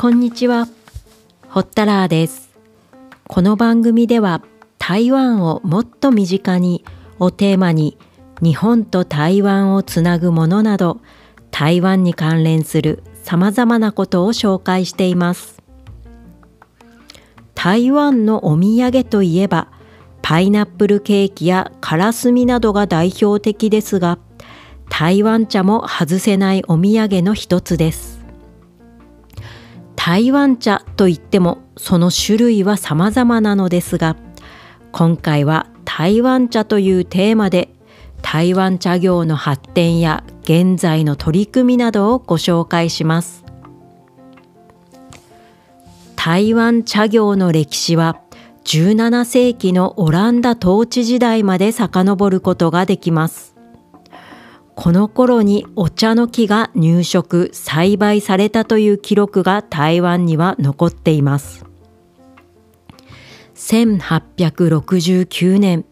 こんにちは。ホッタラーです。この番組では台湾をもっと身近にをテーマに日本と台湾をつなぐものなど台湾に関連する様々なことを紹介しています。台湾のお土産といえばパイナップルケーキやカラスミなどが代表的ですが台湾茶も外せないお土産の一つです。台湾茶といってもその種類は様々なのですが今回は台湾茶というテーマで台湾茶業の発展や現在の取り組みなどをご紹介します。台湾茶業の歴史は17世紀のオランダ統治時代まで遡ることができます。この頃にお茶の木が入植、栽培されたという記録が台湾には残っています。1869年、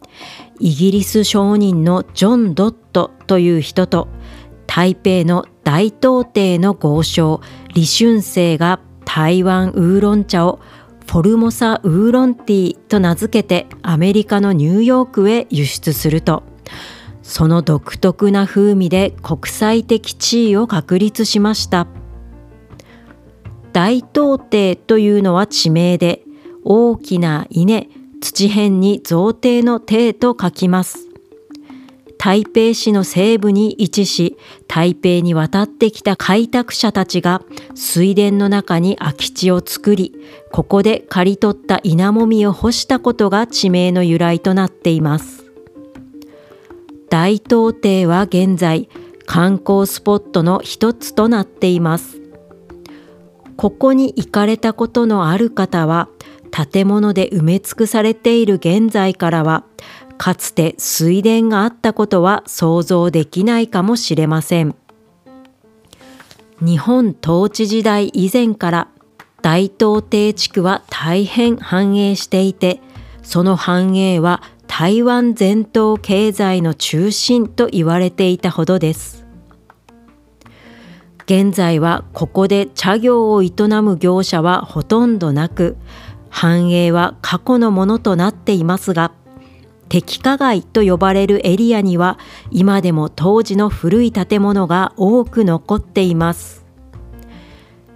イギリス商人のジョン・ドットという人と台北の大東廷の豪商李春生が台湾ウーロン茶をフォルモサウーロンティーと名付けてアメリカのニューヨークへ輸出するとその独特な風味で国際的地位を確立しました。大東帝というのは地名で大きな稲土辺に造帝の帝と書きます。台北市の西部に位置し台北に渡ってきた開拓者たちが水田の中に空き地を作りここで刈り取った稲もみを干したことが地名の由来となっています。大東邸は現在観光スポットの一つとなっています。ここに行かれたことのある方は建物で埋め尽くされている現在からはかつて水田があったことは想像できないかもしれません。日本統治時代以前から大東邸地区は大変繁栄していてその繁栄は台湾全島経済の中心と言われていたほどです。現在はここで茶業を営む業者はほとんどなく、繁栄は過去のものとなっていますが、敵化街と呼ばれるエリアには今でも当時の古い建物が多く残っています。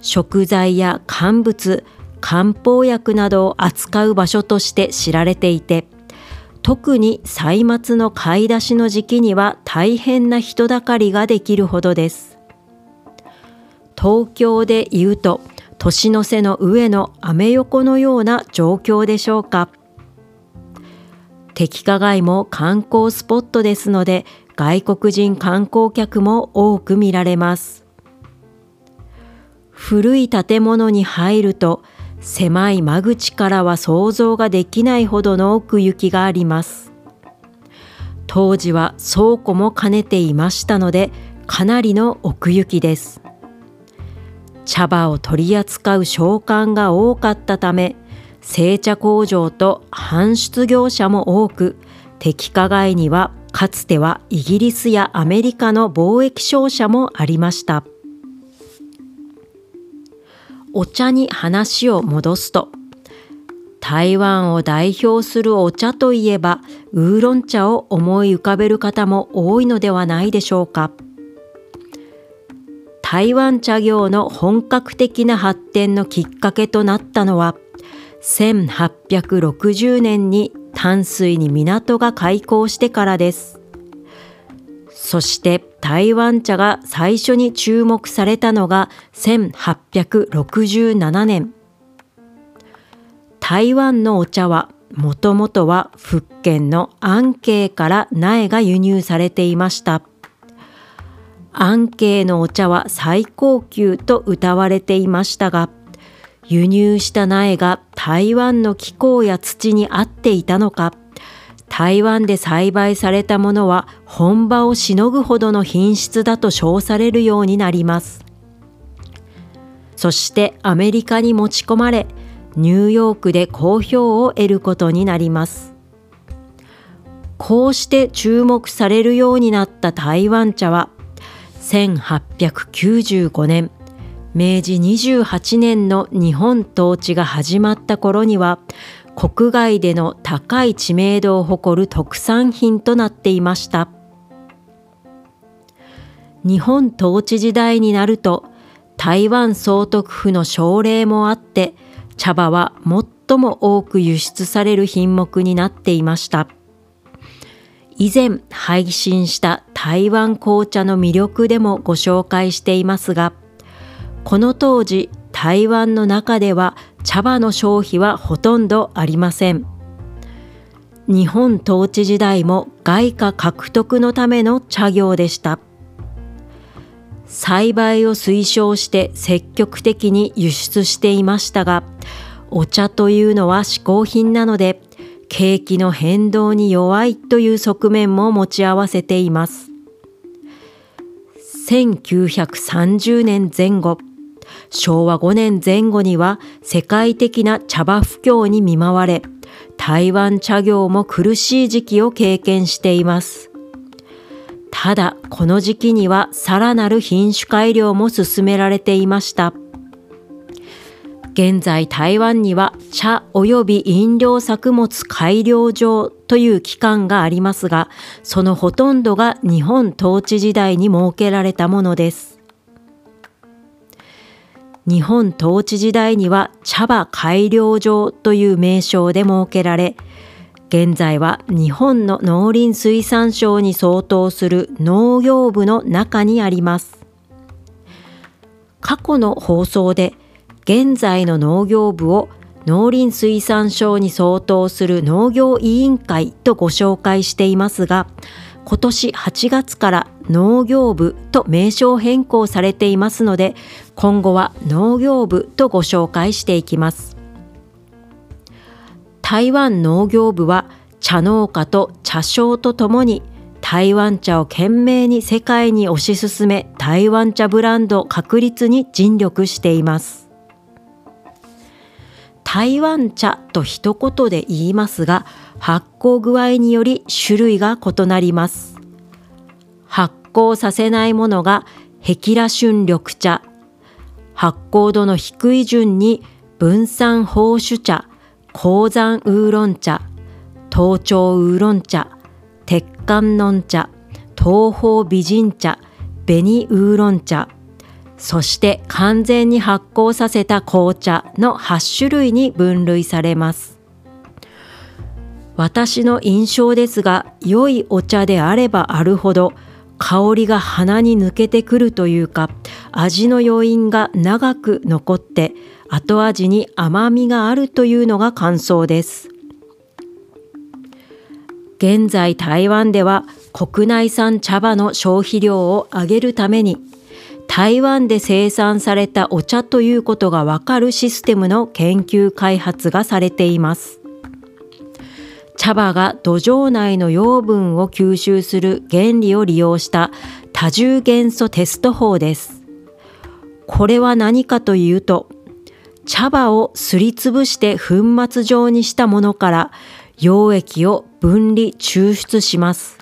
食材や乾物、漢方薬などを扱う場所として知られていて、特に歳末の買い出しの時期には大変な人だかりができるほどです。東京で言うと年の瀬の上のアメ横のような状況でしょうか。敵化街も観光スポットですので外国人観光客も多く見られます。古い建物に入ると狭い間口からは想像ができないほどの奥行きがあります。当時は倉庫も兼ねていましたので、かなりの奥行きです。茶葉を取り扱う商館が多かったため、製茶工場と搬出業者も多く、敵化街にはかつてはイギリスやアメリカの貿易商社もありました。お茶に話を戻すと台湾を代表するお茶といえばウーロン茶を思い浮かべる方も多いのではないでしょうか。台湾茶業の本格的な発展のきっかけとなったのは1860年に淡水に港が開港してからです。そして台湾茶が最初に注目されたのが1867年。台湾のお茶はもともとは福建の安慶から苗が輸入されていました。安慶のお茶は最高級と謳われていましたが、輸入した苗が台湾の気候や土に合っていたのか、台湾で栽培されたものは本場をしのぐほどの品質だと称されるようになります。そしてアメリカに持ち込まれ、ニューヨークで好評を得ることになります。こうして注目されるようになった台湾茶は、1895年、明治28年の日本統治が始まった頃には国外での高い知名度を誇る特産品となっていました。日本統治時代になると台湾総督府の奨励もあって茶葉は最も多く輸出される品目になっていました。以前配信した台湾紅茶の魅力でもご紹介していますがこの当時台湾の中では茶葉の消費はほとんどありません。日本統治時代も外貨獲得のための茶業でした。栽培を推奨して積極的に輸出していましたがお茶というのは嗜好品なので景気の変動に弱いという側面も持ち合わせています。1930年前後昭和5年前後には世界的な茶葉不況に見舞われ、台湾茶業も苦しい時期を経験しています。ただ、この時期にはさらなる品種改良も進められていました。現在台湾には茶及び飲料作物改良場という機関がありますが、そのほとんどが日本統治時代に設けられたものです。日本統治時代には茶葉改良場という名称で設けられ、現在は日本の農林水産省に相当する農業部の中にあります。過去の放送で現在の農業部を農林水産省に相当する農業委員会とご紹介していますが、今年8月から農業部と名称変更されていますので今後は農業部とご紹介していきます。台湾農業部は茶農家と茶商とともに台湾茶を懸命に世界に推し進め台湾茶ブランド確立に尽力しています。台湾茶と一言で言いますが発酵具合により種類が異なります。発酵させないものが壁羅春緑茶。発酵度の低い順に分散宝酒茶鉱山ウーロン茶東朝ウーロン茶鉄管のん茶東方美人茶紅ウーロン茶そして完全に発酵させた紅茶の8種類に分類されます。私の印象ですが良いお茶であればあるほど香りが鼻に抜けてくるというか味の余韻が長く残って後味に甘みがあるというのが感想です。現在台湾では国内産茶葉の消費量を上げるために台湾で生産されたお茶ということがわかるシステムの研究開発がされています。茶葉が土壌内の養分を吸収する原理を利用した多重元素テスト法です。これは何かというと、茶葉をすりつぶして粉末状にしたものから溶液を分離抽出します。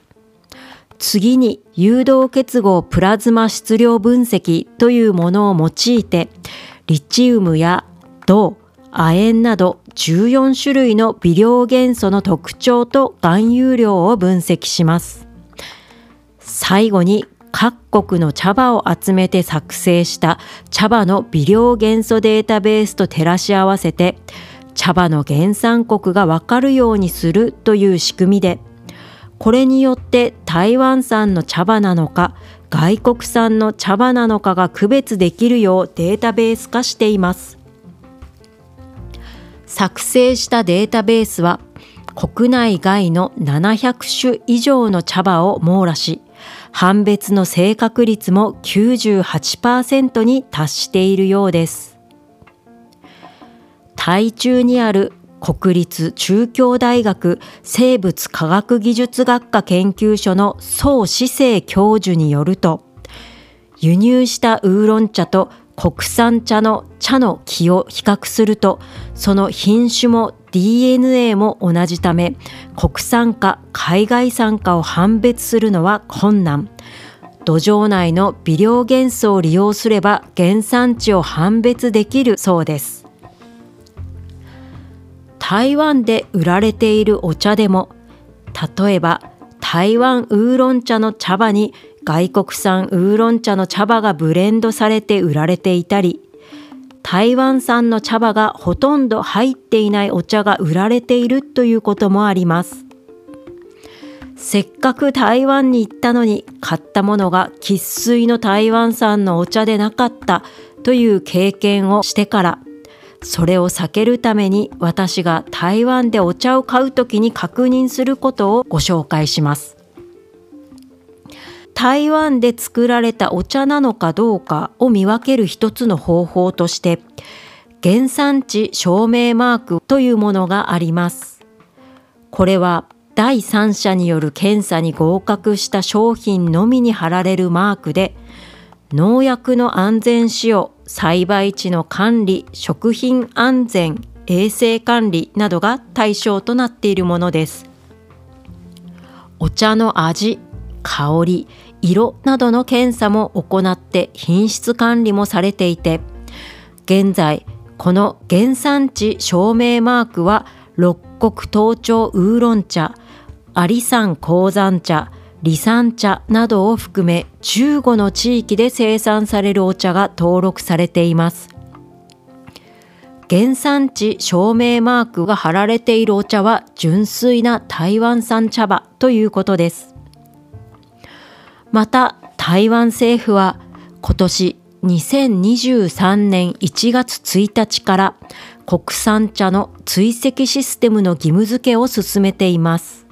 次に誘導結合プラズマ質量分析というものを用いてリチウムや銅、亜鉛など14種類の微量元素の特徴と含有量を分析します。最後に各国の茶葉を集めて作成した茶葉の微量元素データベースと照らし合わせて茶葉の原産国がわかるようにするという仕組みでこれによって台湾産の茶葉なのか外国産の茶葉なのかが区別できるようデータベース化しています。作成したデータベースは国内外の700種以上の茶葉を網羅し、判別の正確率も98%に達しているようです。台中にある国立中京大学生物科学技術学科研究所の宋志生教授によると、輸入したウーロン茶と国産茶の茶の木を比較するとその品種も DNA も同じため国産か海外産かを判別するのは困難。土壌内の微量元素を利用すれば原産地を判別できるそうです。台湾で売られているお茶でも例えば台湾ウーロン茶の茶葉に外国産ウーロン茶の茶葉がブレンドされて売られていたり台湾産の茶葉がほとんど入っていないお茶が売られているということもありますせっかく台湾に行ったのに買ったものが生粋の台湾産のお茶でなかったという経験をしてからそれを避けるために私が台湾でお茶を買うときに確認することをご紹介します。台湾で作られたお茶なのかどうかを見分ける一つの方法として原産地証明マークというものがあります。これは第三者による検査に合格した商品のみに貼られるマークで農薬の安全使用栽培地の管理食品安全衛生管理などが対象となっているものですお茶の味香り色などの検査も行って品質管理もされていて現在この原産地証明マークは六国東町ウーロン茶有山鉱山茶離散茶などを含め15の地域で生産されるお茶が登録されています。原産地証明マークが貼られているお茶は純粋な台湾産茶葉ということです。また台湾政府は今年2023年1月1日から国産茶の追跡システムの義務付けを進めています。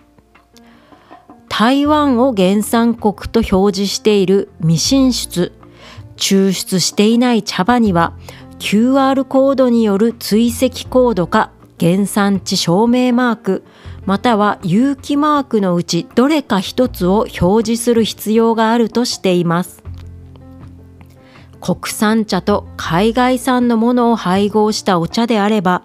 台湾を原産国と表示している未進出抽出していない茶葉には QR コードによる追跡コードか原産地証明マークまたは有機マークのうちどれか一つを表示する必要があるとしています国産茶と海外産のものを配合したお茶であれば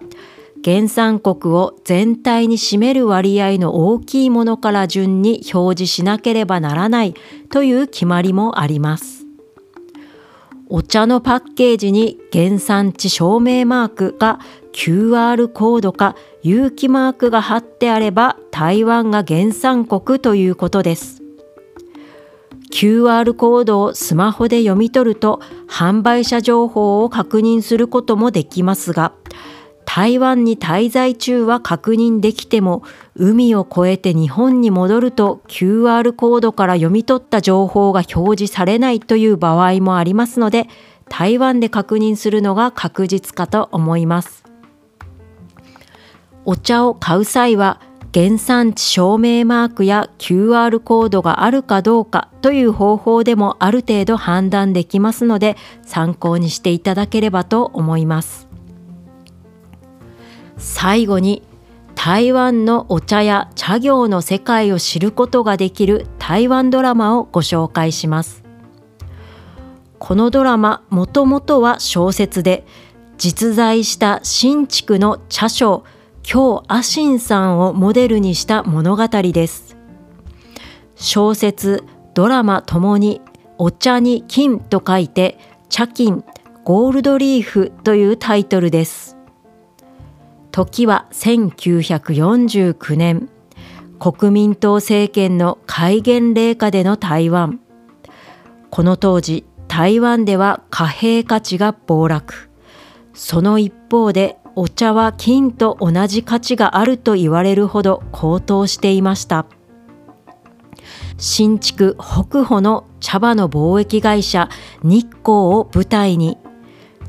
原産国を全体に占める割合の大きいものから順に表示しなければならないという決まりもあります。お茶のパッケージに原産地証明マークが QR コードか有機マークが貼ってあれば台湾が原産国ということです。QR コードをスマホで読み取ると販売者情報を確認することもできますが、台湾に滞在中は確認できても海を越えて日本に戻ると QR コードから読み取った情報が表示されないという場合もありますので台湾で確認するのが確実かと思いますお茶を買う際は原産地証明マークや QR コードがあるかどうかという方法でもある程度判断できますので参考にしていただければと思います。最後に台湾のお茶や茶業の世界を知ることができる台湾ドラマをご紹介します。このドラマもともとは小説で実在した新築の茶商京阿信さんをモデルにした物語です。小説ドラマともにお茶に金と書いて茶金ゴールドリーフというタイトルです。時は1949年。国民党政権の戒厳令下での台湾。この当時台湾では貨幣価値が暴落。その一方でお茶は金と同じ価値があると言われるほど高騰していました新築北保の茶葉の貿易会社日光を舞台に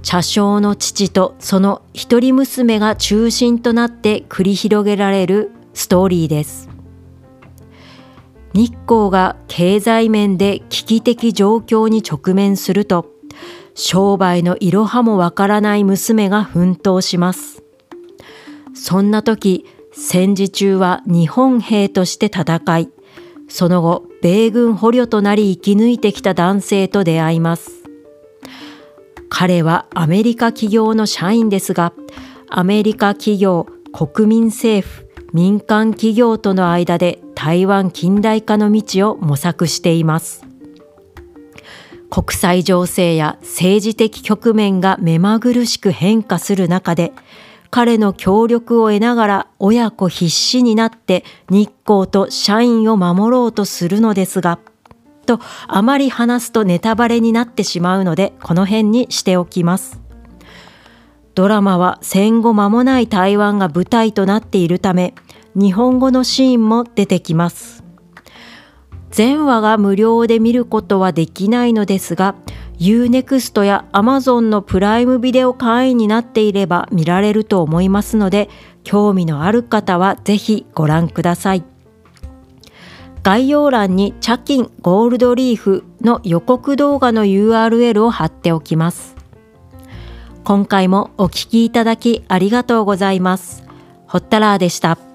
茶商の父とその一人娘が中心となって繰り広げられるストーリーです。日光が経済面で危機的状況に直面すると、商売のいろはもわからない娘が奮闘します。そんな時、戦時中は日本兵として戦い、その後、米軍捕虜となり生き抜いてきた男性と出会います。彼はアメリカ企業の社員ですが、アメリカ企業、国民政府、民間企業との間で台湾近代化の道を模索しています。国際情勢や政治的局面が目まぐるしく変化する中で彼の協力を得ながら親子必死になって日光と社員を守ろうとするのですがとあまり話すとネタバレになってしまうのでこの辺にしておきます。ドラマは戦後間もない台湾が舞台となっているため日本語のシーンも出てきます。全話が無料で見ることはできないのですが UNEXT や Amazon のプライムビデオ会員になっていれば見られると思いますので興味のある方はぜひご覧ください概要欄にチャキンゴールドリーフの予告動画の URL を貼っておきます今回もお聴きいただきありがとうございます。ホッタラーでした。